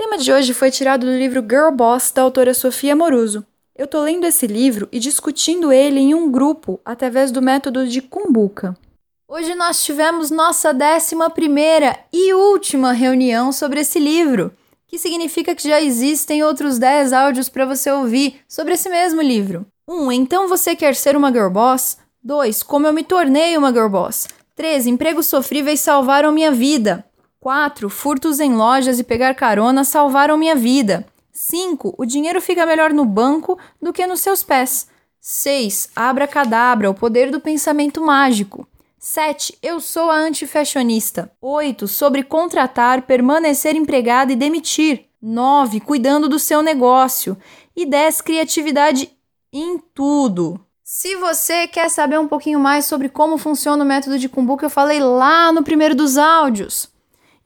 tema de hoje foi tirado do livro Girl Boss da autora Sofia Moruso. Eu tô lendo esse livro e discutindo ele em um grupo através do método de Kumbuka. Hoje nós tivemos nossa décima primeira e última reunião sobre esse livro, que significa que já existem outros 10 áudios para você ouvir sobre esse mesmo livro. 1. Um, então você quer ser uma girl boss? 2. Como eu me tornei uma girl boss? 3. Empregos sofríveis salvaram minha vida. 4. Furtos em lojas e pegar carona salvaram minha vida. 5. O dinheiro fica melhor no banco do que nos seus pés. 6. Abra cadabra, o poder do pensamento mágico. 7. Eu sou a antifashionista. 8. Sobre contratar, permanecer empregado e demitir. 9. Cuidando do seu negócio. E 10. Criatividade em tudo. Se você quer saber um pouquinho mais sobre como funciona o método de Kumbuka, eu falei lá no primeiro dos áudios.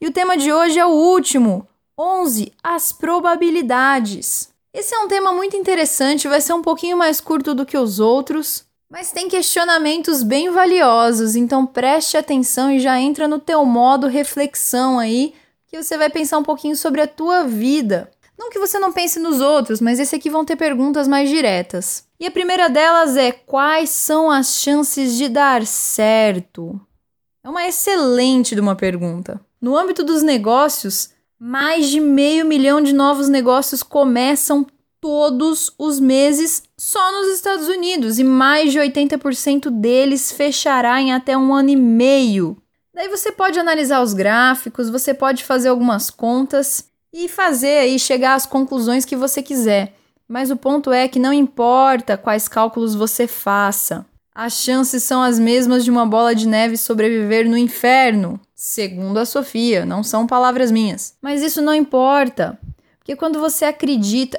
E o tema de hoje é o último: 11. As probabilidades. Esse é um tema muito interessante, vai ser um pouquinho mais curto do que os outros, mas tem questionamentos bem valiosos, então preste atenção e já entra no teu modo reflexão aí, que você vai pensar um pouquinho sobre a tua vida. Não que você não pense nos outros, mas esse aqui vão ter perguntas mais diretas. E a primeira delas é: quais são as chances de dar certo? É uma excelente de uma pergunta. No âmbito dos negócios, mais de meio milhão de novos negócios começam todos os meses só nos Estados Unidos e mais de 80% deles fechará em até um ano e meio. Daí você pode analisar os gráficos, você pode fazer algumas contas e fazer aí chegar às conclusões que você quiser. Mas o ponto é que não importa quais cálculos você faça, as chances são as mesmas de uma bola de neve sobreviver no inferno, segundo a Sofia, não são palavras minhas. Mas isso não importa, porque quando você acredita,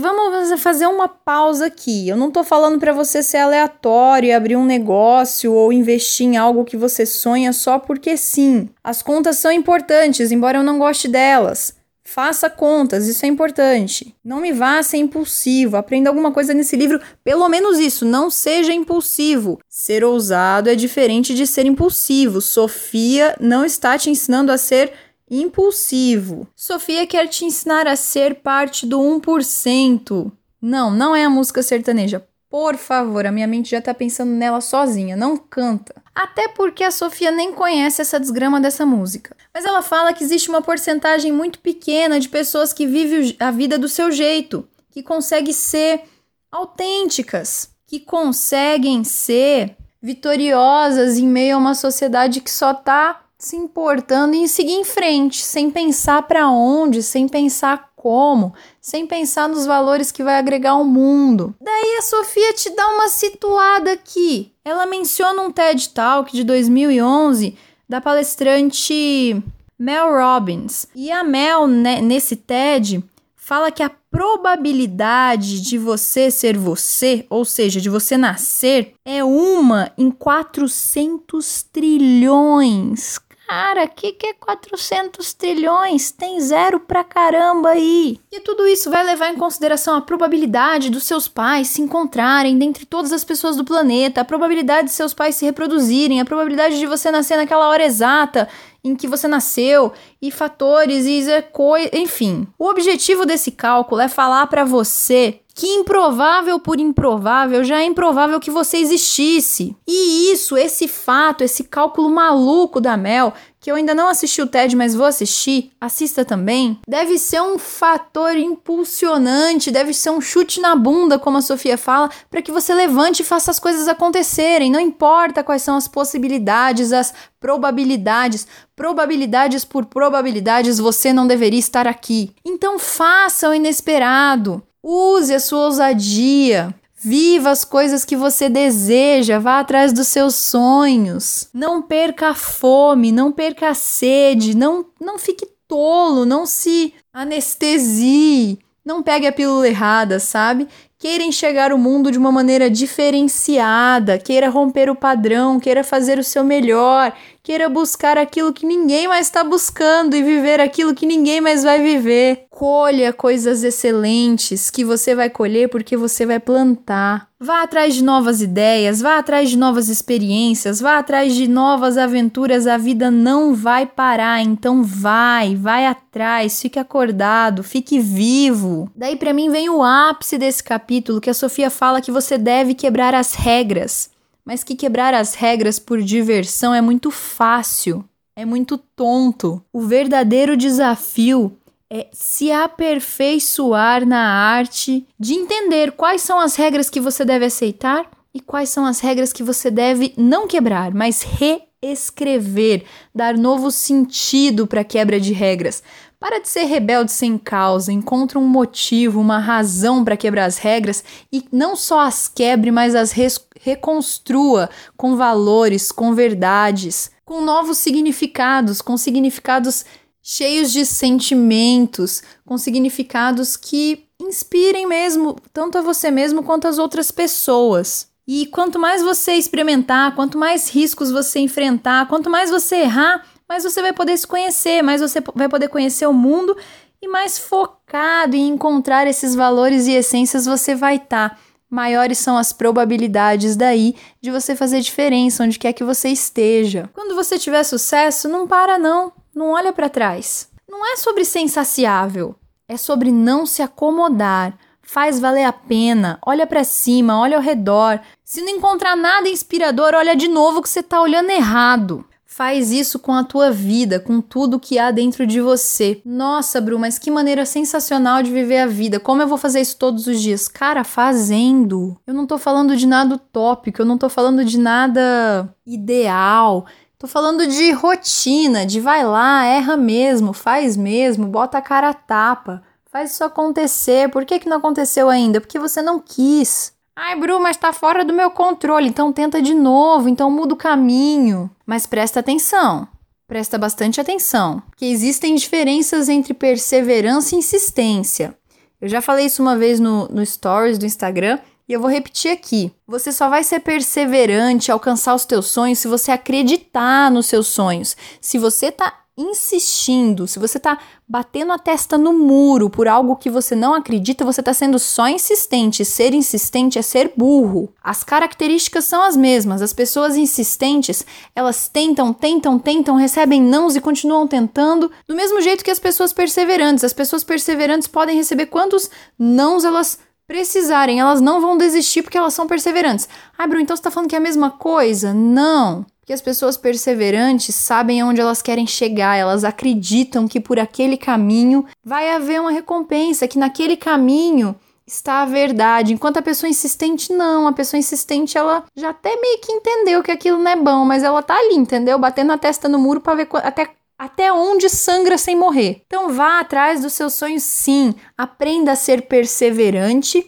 Vamos fazer uma pausa aqui. Eu não tô falando para você ser aleatório, abrir um negócio ou investir em algo que você sonha só porque sim. As contas são importantes, embora eu não goste delas. Faça contas, isso é importante. Não me vá ser impulsivo. Aprenda alguma coisa nesse livro, pelo menos isso. Não seja impulsivo. Ser ousado é diferente de ser impulsivo. Sofia não está te ensinando a ser impulsivo. Sofia quer te ensinar a ser parte do 1%. Não, não é a música sertaneja. Por favor, a minha mente já tá pensando nela sozinha, não canta. Até porque a Sofia nem conhece essa desgrama dessa música. Mas ela fala que existe uma porcentagem muito pequena de pessoas que vivem a vida do seu jeito, que conseguem ser autênticas, que conseguem ser vitoriosas em meio a uma sociedade que só tá se importando em seguir em frente, sem pensar para onde, sem pensar como, sem pensar nos valores que vai agregar ao mundo. Daí a Sofia te dá uma situada aqui. Ela menciona um TED Talk de 2011 da palestrante Mel Robbins. E a Mel, né, nesse TED, fala que a probabilidade de você ser você, ou seja, de você nascer, é uma em 400 trilhões. Cara, que, que é 400 trilhões? Tem zero pra caramba aí. E tudo isso vai levar em consideração a probabilidade dos seus pais se encontrarem dentre todas as pessoas do planeta, a probabilidade de seus pais se reproduzirem, a probabilidade de você nascer naquela hora exata em que você nasceu e fatores e coisa, enfim. O objetivo desse cálculo é falar para você que improvável por improvável já é improvável que você existisse. E isso, esse fato, esse cálculo maluco da Mel, que eu ainda não assisti o TED, mas vou assistir, assista também, deve ser um fator impulsionante, deve ser um chute na bunda, como a Sofia fala, para que você levante e faça as coisas acontecerem. Não importa quais são as possibilidades, as probabilidades, probabilidades por probabilidades, você não deveria estar aqui. Então faça o inesperado. Use a sua ousadia. Viva as coisas que você deseja, vá atrás dos seus sonhos. Não perca a fome, não perca a sede, não, não fique tolo, não se anestesie, não pegue a pílula errada, sabe? queira enxergar o mundo de uma maneira diferenciada, queira romper o padrão, queira fazer o seu melhor, queira buscar aquilo que ninguém mais está buscando e viver aquilo que ninguém mais vai viver. Colha coisas excelentes que você vai colher porque você vai plantar. Vá atrás de novas ideias, vá atrás de novas experiências, vá atrás de novas aventuras. A vida não vai parar, então vai, vai atrás, fique acordado, fique vivo. Daí para mim vem o ápice desse capítulo que a Sofia fala que você deve quebrar as regras mas que quebrar as regras por diversão é muito fácil, é muito tonto. O verdadeiro desafio é se aperfeiçoar na arte de entender quais são as regras que você deve aceitar e quais são as regras que você deve não quebrar, mas reescrever, dar novo sentido para a quebra de regras. Para de ser rebelde sem causa, encontre um motivo, uma razão para quebrar as regras e não só as quebre, mas as reconstrua com valores, com verdades, com novos significados, com significados cheios de sentimentos, com significados que inspirem mesmo, tanto a você mesmo quanto as outras pessoas. E quanto mais você experimentar, quanto mais riscos você enfrentar, quanto mais você errar, mais você vai poder se conhecer, mais você vai poder conhecer o mundo e mais focado em encontrar esses valores e essências você vai estar. Tá. Maiores são as probabilidades daí de você fazer diferença onde quer que você esteja. Quando você tiver sucesso, não para não, não olha para trás. Não é sobre ser insaciável, é sobre não se acomodar. Faz valer a pena, olha para cima, olha ao redor. Se não encontrar nada inspirador, olha de novo que você está olhando errado. Faz isso com a tua vida, com tudo que há dentro de você. Nossa, Bru, mas que maneira sensacional de viver a vida. Como eu vou fazer isso todos os dias? Cara, fazendo. Eu não tô falando de nada utópico, eu não tô falando de nada ideal. Tô falando de rotina, de vai lá, erra mesmo, faz mesmo, bota a cara a tapa. Faz isso acontecer. Por que, que não aconteceu ainda? Porque você não quis. Ai, Bru, mas tá fora do meu controle, então tenta de novo, então muda o caminho. Mas presta atenção, presta bastante atenção, que existem diferenças entre perseverança e insistência. Eu já falei isso uma vez no, no Stories do Instagram e eu vou repetir aqui. Você só vai ser perseverante, alcançar os teus sonhos se você acreditar nos seus sonhos. Se você tá insistindo, se você está batendo a testa no muro por algo que você não acredita, você está sendo só insistente. Ser insistente é ser burro. As características são as mesmas. As pessoas insistentes, elas tentam, tentam, tentam, recebem nãos e continuam tentando, do mesmo jeito que as pessoas perseverantes. As pessoas perseverantes podem receber quantos nãos elas precisarem, elas não vão desistir porque elas são perseverantes. Ah, Bruno, então você está falando que é a mesma coisa? Não. Porque as pessoas perseverantes sabem aonde elas querem chegar, elas acreditam que por aquele caminho vai haver uma recompensa, que naquele caminho está a verdade. Enquanto a pessoa insistente, não. A pessoa insistente, ela já até meio que entendeu que aquilo não é bom, mas ela tá ali, entendeu? Batendo a testa no muro para ver até até onde sangra sem morrer. Então vá atrás dos seus sonhos sim, aprenda a ser perseverante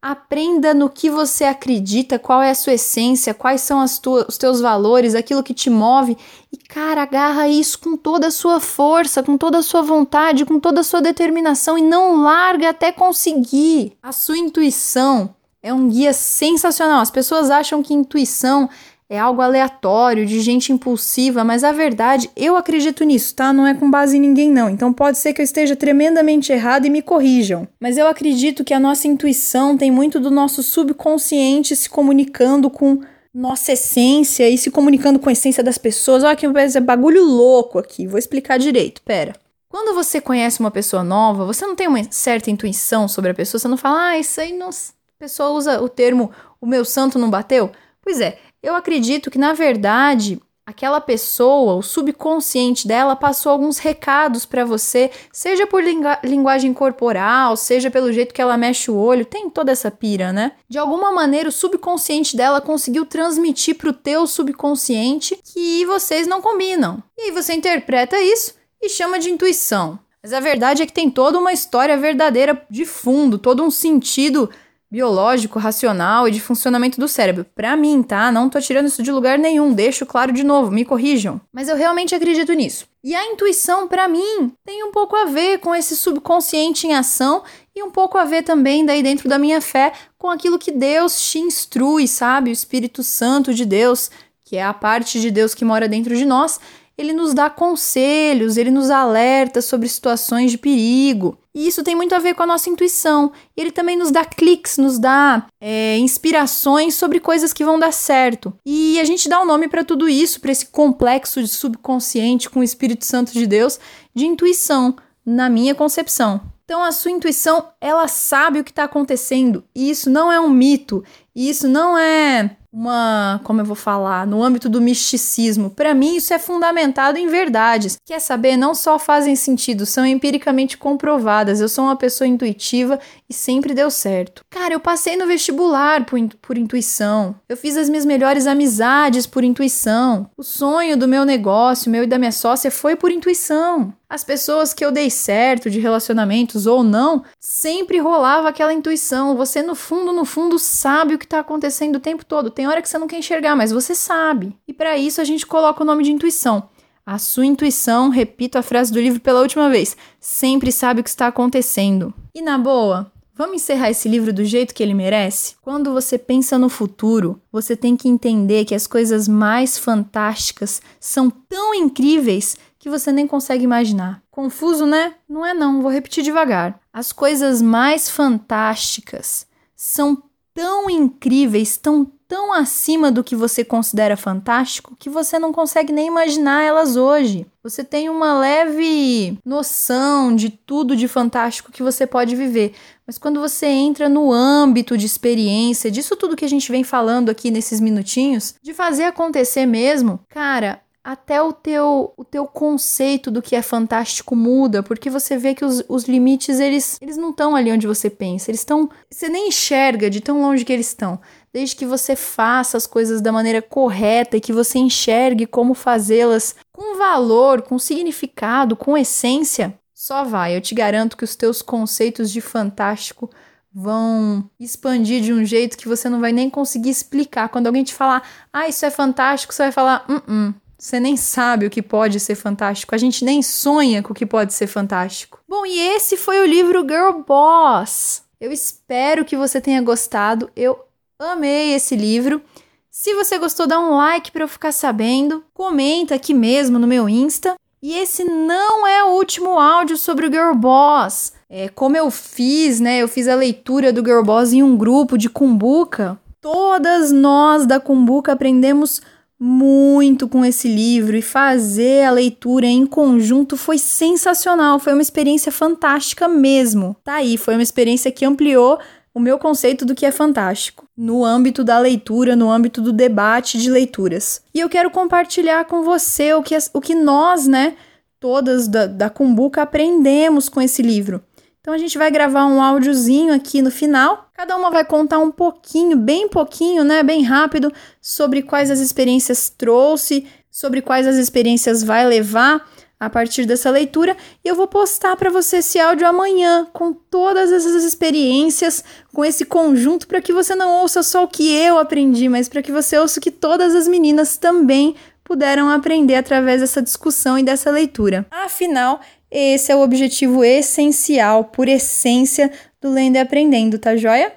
Aprenda no que você acredita, qual é a sua essência, quais são as tuas, os teus valores, aquilo que te move. E, cara, agarra isso com toda a sua força, com toda a sua vontade, com toda a sua determinação e não larga até conseguir. A sua intuição é um guia sensacional. As pessoas acham que intuição é algo aleatório, de gente impulsiva, mas a verdade, eu acredito nisso, tá? Não é com base em ninguém, não. Então pode ser que eu esteja tremendamente errado e me corrijam. Mas eu acredito que a nossa intuição tem muito do nosso subconsciente se comunicando com nossa essência e se comunicando com a essência das pessoas. Olha que é bagulho louco aqui. Vou explicar direito, pera. Quando você conhece uma pessoa nova, você não tem uma certa intuição sobre a pessoa, você não fala, ah, isso aí não. A pessoa usa o termo o meu santo não bateu. Pois é, eu acredito que, na verdade, aquela pessoa, o subconsciente dela, passou alguns recados para você, seja por lingu linguagem corporal, seja pelo jeito que ela mexe o olho, tem toda essa pira, né? De alguma maneira, o subconsciente dela conseguiu transmitir pro teu subconsciente que vocês não combinam. E aí você interpreta isso e chama de intuição. Mas a verdade é que tem toda uma história verdadeira de fundo, todo um sentido biológico, racional e de funcionamento do cérebro. Para mim, tá? Não tô tirando isso de lugar nenhum, deixo claro de novo, me corrijam. Mas eu realmente acredito nisso. E a intuição, para mim, tem um pouco a ver com esse subconsciente em ação e um pouco a ver também, daí dentro da minha fé, com aquilo que Deus te instrui, sabe? O Espírito Santo de Deus, que é a parte de Deus que mora dentro de nós, ele nos dá conselhos, ele nos alerta sobre situações de perigo. E isso tem muito a ver com a nossa intuição. Ele também nos dá cliques, nos dá é, inspirações sobre coisas que vão dar certo. E a gente dá um nome para tudo isso, para esse complexo de subconsciente com o Espírito Santo de Deus, de intuição, na minha concepção. Então a sua intuição, ela sabe o que está acontecendo. E isso não é um mito. E isso não é uma, como eu vou falar, no âmbito do misticismo. Para mim, isso é fundamentado em verdades. Quer saber? Não só fazem sentido, são empiricamente comprovadas. Eu sou uma pessoa intuitiva e sempre deu certo. Cara, eu passei no vestibular por, por intuição. Eu fiz as minhas melhores amizades por intuição. O sonho do meu negócio, meu e da minha sócia, foi por intuição. As pessoas que eu dei certo de relacionamentos ou não, sempre rolava aquela intuição. Você, no fundo, no fundo, sabe o que está acontecendo o tempo todo. Tem hora que você não quer enxergar, mas você sabe. E para isso a gente coloca o nome de intuição. A sua intuição, repito a frase do livro pela última vez, sempre sabe o que está acontecendo. E na boa, Vamos encerrar esse livro do jeito que ele merece? Quando você pensa no futuro, você tem que entender que as coisas mais fantásticas são tão incríveis que você nem consegue imaginar. Confuso, né? Não é não, vou repetir devagar. As coisas mais fantásticas são tão incríveis, tão tão acima do que você considera fantástico que você não consegue nem imaginar elas hoje. Você tem uma leve noção de tudo de fantástico que você pode viver, mas quando você entra no âmbito de experiência, disso tudo que a gente vem falando aqui nesses minutinhos, de fazer acontecer mesmo, cara, até o teu, o teu conceito do que é fantástico muda, porque você vê que os, os limites, eles, eles não estão ali onde você pensa, eles estão... Você nem enxerga de tão longe que eles estão. Desde que você faça as coisas da maneira correta e que você enxergue como fazê-las com valor, com significado, com essência, só vai. Eu te garanto que os teus conceitos de fantástico vão expandir de um jeito que você não vai nem conseguir explicar. Quando alguém te falar, ah, isso é fantástico, você vai falar, hum, hum. Você nem sabe o que pode ser fantástico. A gente nem sonha com o que pode ser fantástico. Bom, e esse foi o livro Girl Boss. Eu espero que você tenha gostado. Eu amei esse livro. Se você gostou, dá um like para eu ficar sabendo. Comenta aqui mesmo no meu Insta. E esse não é o último áudio sobre o Girl Boss. É, como eu fiz, né? Eu fiz a leitura do Girl Boss em um grupo de Cumbuca. Todas nós da Cumbuca aprendemos muito com esse livro e fazer a leitura em conjunto foi sensacional, foi uma experiência fantástica mesmo. Tá aí, foi uma experiência que ampliou o meu conceito do que é fantástico, no âmbito da leitura, no âmbito do debate de leituras. E eu quero compartilhar com você o que, o que nós, né, todas da, da Cumbuca, aprendemos com esse livro. Então a gente vai gravar um áudiozinho aqui no final. Cada uma vai contar um pouquinho, bem pouquinho, né, bem rápido, sobre quais as experiências trouxe, sobre quais as experiências vai levar a partir dessa leitura e eu vou postar para você esse áudio amanhã com todas essas experiências, com esse conjunto para que você não ouça só o que eu aprendi, mas para que você ouça o que todas as meninas também puderam aprender através dessa discussão e dessa leitura. Afinal, esse é o objetivo essencial, por essência, do Lendo e Aprendendo, tá joia?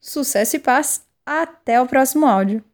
Sucesso e paz! Até o próximo áudio!